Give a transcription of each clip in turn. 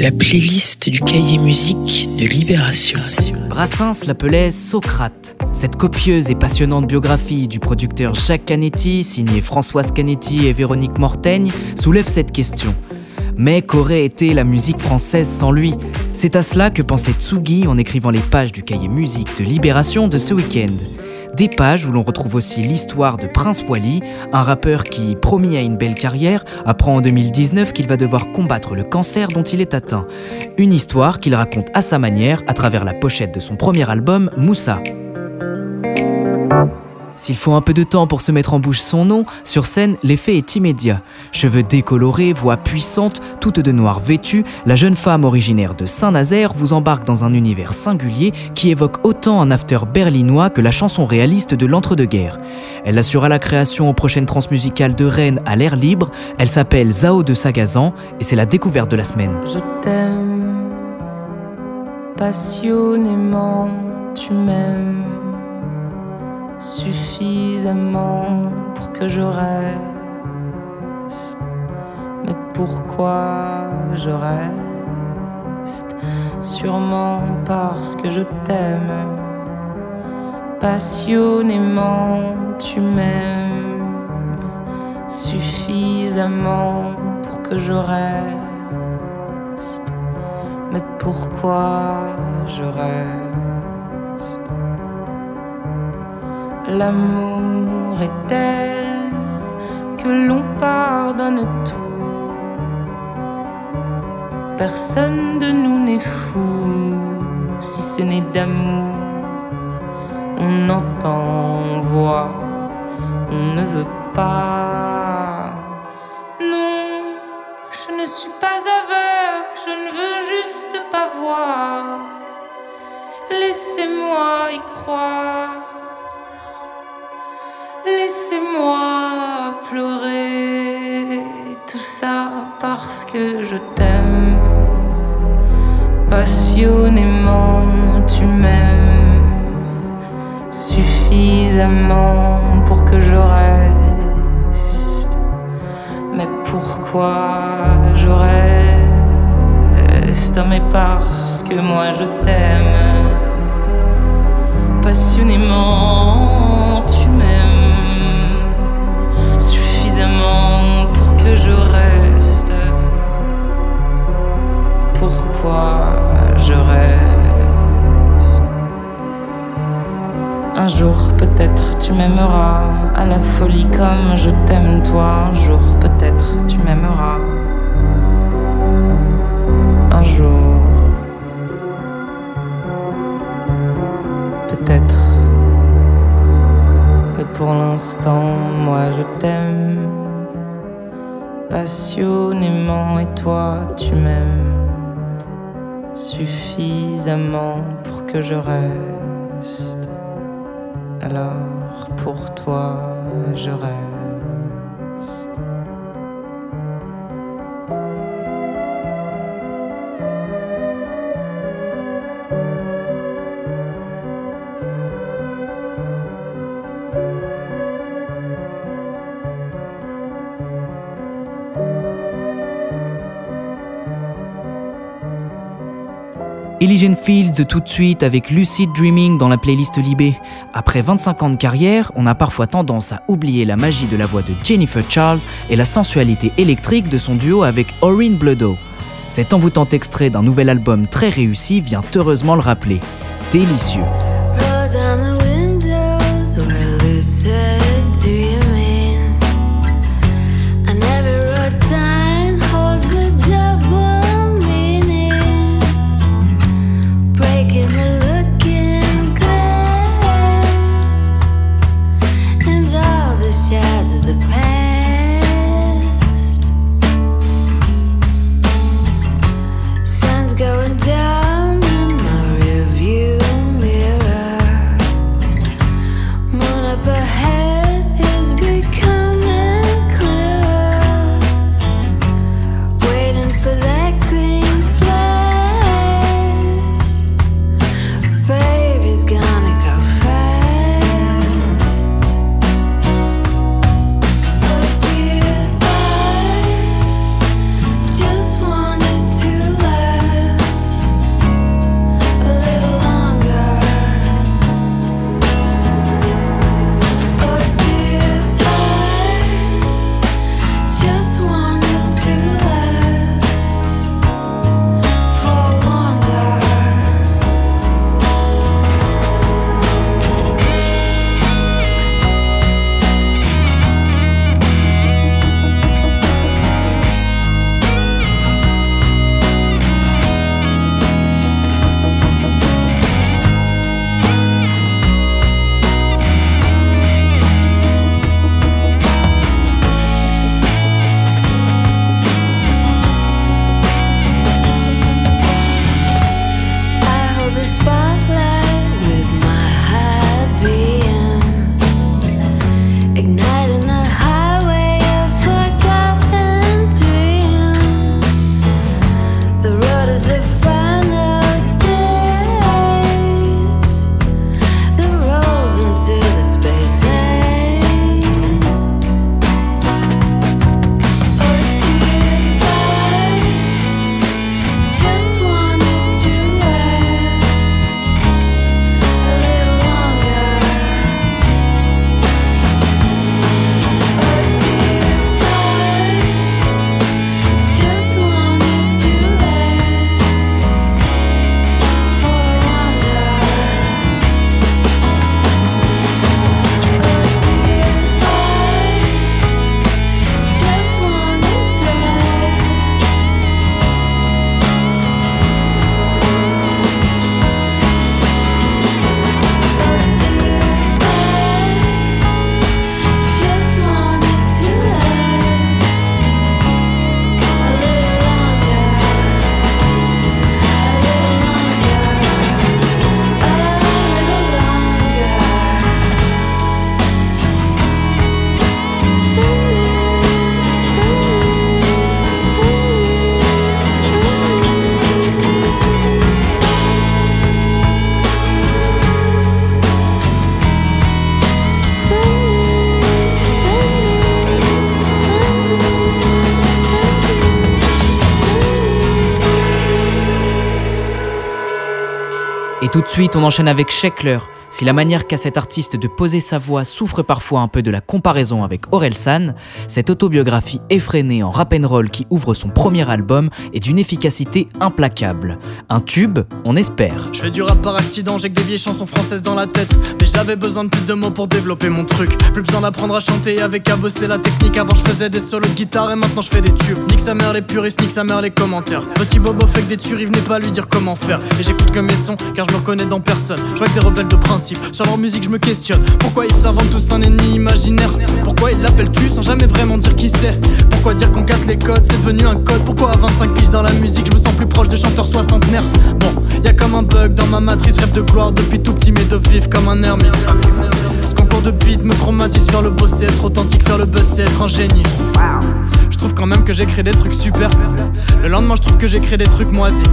la playlist du cahier musique de Libération. Brassens l'appelait Socrate. Cette copieuse et passionnante biographie du producteur Jacques Canetti, signée Françoise Canetti et Véronique Mortaigne, soulève cette question. Mais qu'aurait été la musique française sans lui? C'est à cela que pensait Tsugi en écrivant les pages du cahier musique de Libération de ce week-end. Des pages où l'on retrouve aussi l'histoire de Prince Wally, un rappeur qui, promis à une belle carrière, apprend en 2019 qu'il va devoir combattre le cancer dont il est atteint. Une histoire qu'il raconte à sa manière à travers la pochette de son premier album, Moussa. S'il faut un peu de temps pour se mettre en bouche son nom, sur scène, l'effet est immédiat. Cheveux décolorés, voix puissante, toute de noir vêtue, la jeune femme originaire de Saint-Nazaire vous embarque dans un univers singulier qui évoque autant un after berlinois que la chanson réaliste de l'entre-deux-guerres. Elle assurera la création aux prochaines transmusicales de Rennes à l'air libre. Elle s'appelle Zao de Sagazan et c'est la découverte de la semaine. Je t'aime passionnément, tu m'aimes suffisamment pour que je reste. Mais pourquoi je reste? Sûrement parce que je t'aime. Passionnément, tu m'aimes suffisamment pour que je reste. Mais pourquoi je reste? L'amour est tel que l'on pardonne tout. Personne de nous n'est fou si ce n'est d'amour. On entend, on voit, on ne veut pas. Non, je ne suis pas aveugle, je ne veux juste pas voir. Laissez-moi y croire. Laissez-moi pleurer tout ça parce que je t'aime. Passionnément, tu m'aimes suffisamment pour que je reste. Mais pourquoi je reste Mais parce que moi je t'aime? Passionnément, je reste. Pourquoi je reste? Un jour peut-être tu m'aimeras à la folie comme je t'aime toi. Un jour peut-être tu m'aimeras. Un jour. Peut-être. Mais pour l'instant, moi je t'aime passionnément et toi tu m'aimes suffisamment pour que je reste. Alors pour toi je reste. Elijah Fields tout de suite avec Lucid Dreaming dans la playlist Libé. Après 25 ans de carrière, on a parfois tendance à oublier la magie de la voix de Jennifer Charles et la sensualité électrique de son duo avec Orin Blodo. Cet envoûtant extrait d'un nouvel album très réussi vient heureusement le rappeler. Délicieux. Et tout de suite, on enchaîne avec Sheckler, si la manière qu'a cet artiste de poser sa voix souffre parfois un peu de la comparaison avec San, cette autobiographie effrénée en rap roll qui ouvre son premier album est d'une efficacité implacable. Un tube, on espère. Je fais du rap par accident, j'ai que des vieilles chansons françaises dans la tête, mais j'avais besoin de plus de mots pour développer mon truc. Plus besoin d'apprendre à chanter avec à bosser la technique. Avant je faisais des solos de guitare et maintenant je fais des tubes. Nique sa mère les puristes, nique sa mère les commentaires. Petit bobo fait que des tueries, venez pas lui dire comment faire. Et j'écoute que mes sons car je me reconnais dans personne. Je vois que des rebelles de sur leur musique, je me questionne. Pourquoi ils s'inventent tous un ennemi imaginaire? Pourquoi ils l'appellent tu sans jamais vraiment dire qui c'est? Pourquoi dire qu'on casse les codes, c'est devenu un code. Pourquoi à 25 piges dans la musique, je me sens plus proche de chanteurs soixantenaires? Bon, y a comme un bug dans ma matrice, rêve de gloire depuis tout petit mais de vivre comme un ermite. De beat me traumatise, faire le boss c'est être authentique, faire le buzz c'est être un génie. Je trouve quand même que j'écris des trucs super. Le lendemain, je trouve que j'écris des trucs moisis.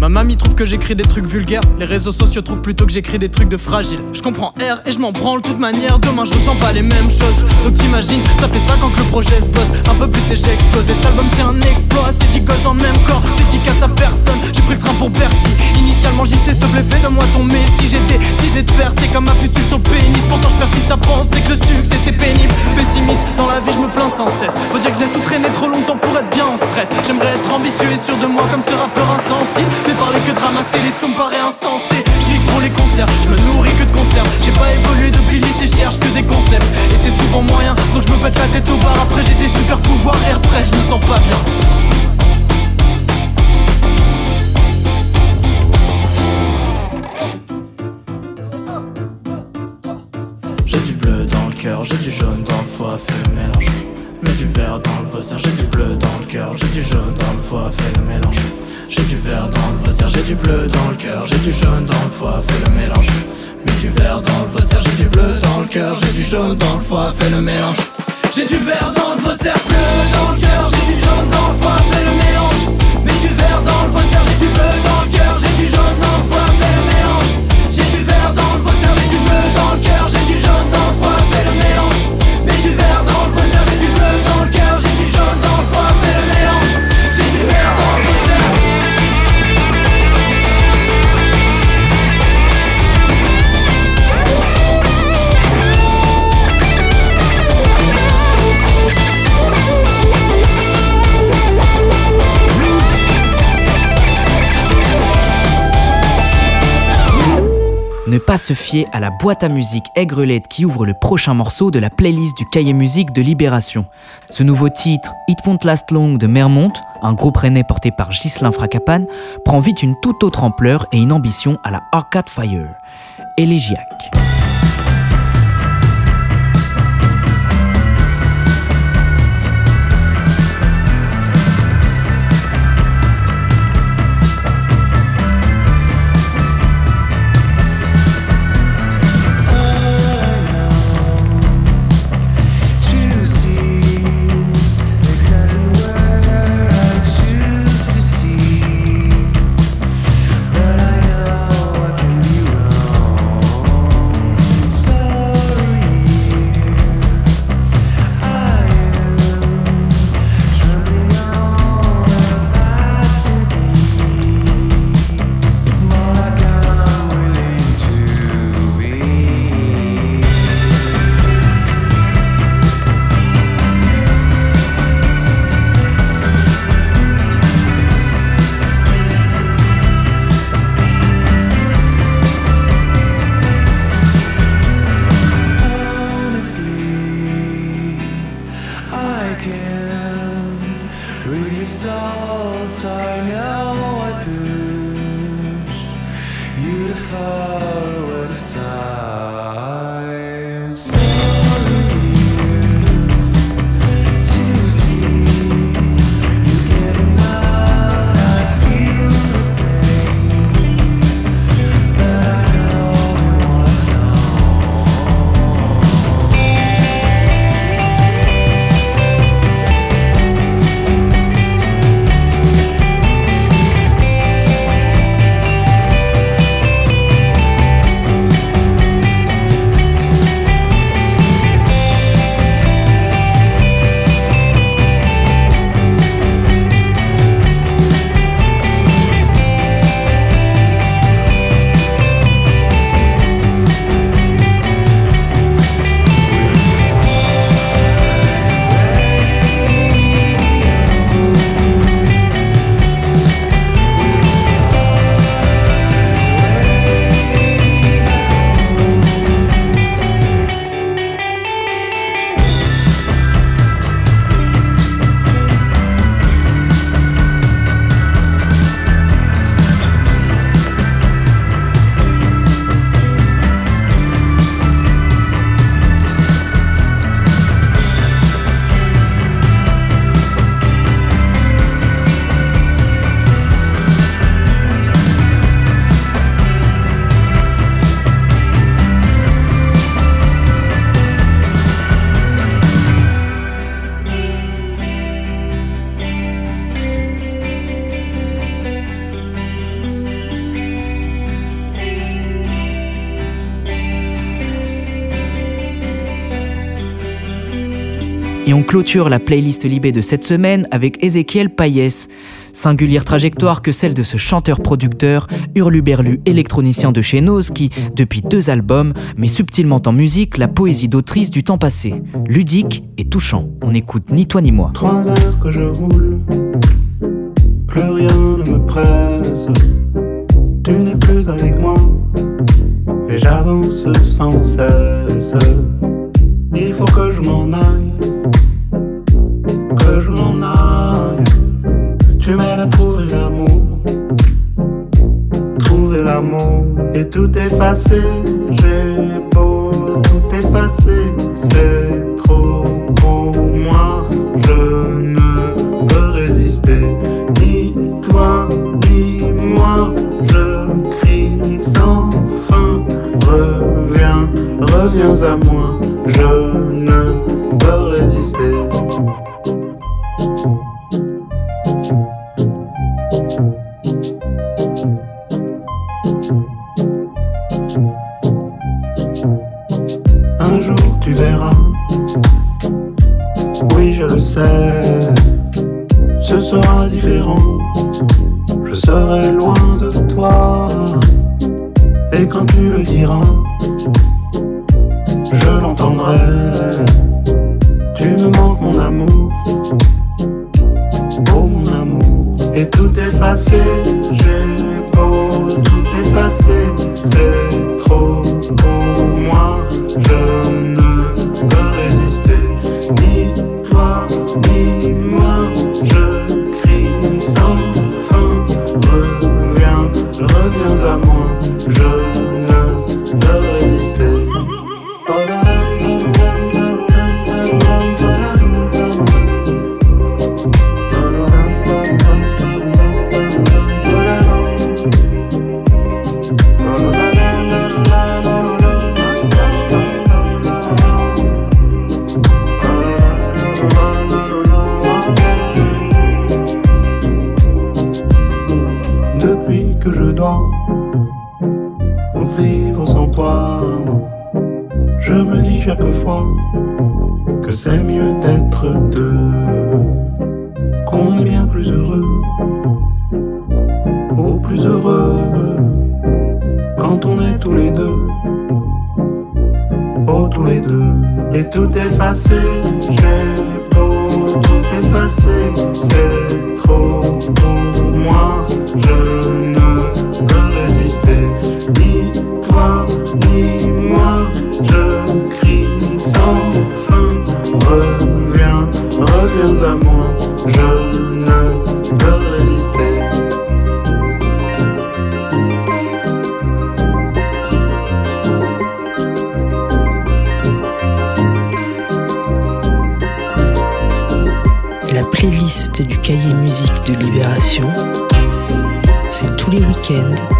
Ma mamie trouve que j'écris des trucs vulgaires. Les réseaux sociaux trouvent plutôt que j'écris des trucs de fragile. Je comprends R et je m'en branle toute manière. Demain, je ressens pas les mêmes choses. Donc t'imagines, ça fait 5 ans que le projet se bosse. Un peu plus et j'ai explosé. Cet album, c'est un exploit. C'est 10 gosses dans le même corps. Dédicace à personne. J'ai pris le train pour Bercy. Initialement, j'y sais, s'il te plaît, fais de moi ton messie. J'ai décidé de percer comme ma pustule sur le pénis. Pourtant, je persiste à penser que le succès c'est pénible. Pessimiste, dans la vie, je me plains sans cesse. Faut dire que je laisse tout traîner trop longtemps pour être bien en stress. J'aimerais être ambitieux et sûr de moi comme ce rappeur insensible parler que de ramasser les sons paraît insensé Je pour les concerts, je me nourris que de conserves J'ai pas évolué depuis le lycée, cherche que des concepts Et c'est souvent moyen, donc je me pète la tête au bar Après j'ai des super pouvoirs et après je me sens pas bien j'ai du jaune dans le foie, fais le mélange Mets du vert dans le vaussaire, j'ai du bleu dans le cœur, j'ai du jaune dans le foie, fais le mélange j'ai du vert dans le vaussaire, j'ai du bleu dans le cœur, j'ai du jaune dans le foie, fais le mélange. Mets du vert dans le vaussaire, j'ai du bleu dans le cœur, j'ai du jaune dans le foie, fais le mélange. J'ai du vert dans Ne pas se fier à la boîte à musique aigrelette qui ouvre le prochain morceau de la playlist du cahier musique de Libération. Ce nouveau titre, It Won't Last Long de Mermont, un groupe rennais porté par Ghislain Fracapan, prend vite une toute autre ampleur et une ambition à la Arcade Fire. Élégiaque. this time. Et on clôture la playlist Libé de cette semaine avec Ezekiel Payès. Singulière trajectoire que celle de ce chanteur-producteur, hurluberlu électronicien de chez Nose qui, depuis deux albums, met subtilement en musique la poésie d'autrice du temps passé. Ludique et touchant. On écoute ni toi ni moi. Trois heures que je roule, plus rien ne me presse. Tu n'es plus avec moi, et j'avance sans cesse. J'ai beau tout effacer, c'est trop pour moi. Je ne peux résister, ni toi, ni moi. Je crie sans fin, reviens, reviens à moi. Je et quand tu le diras, je l'entendrai, tu me manques mon amour, oh mon amour, et tout effacé, j'ai que c'est mieux d'être deux, qu'on est bien plus heureux, ou plus heureux, quand on est tous les deux, oh tous les deux, et tout effacé, j'ai beau tout effacer, c'est trop pour moi, je ne La playlist du cahier musique de Libération, c'est tous les week-ends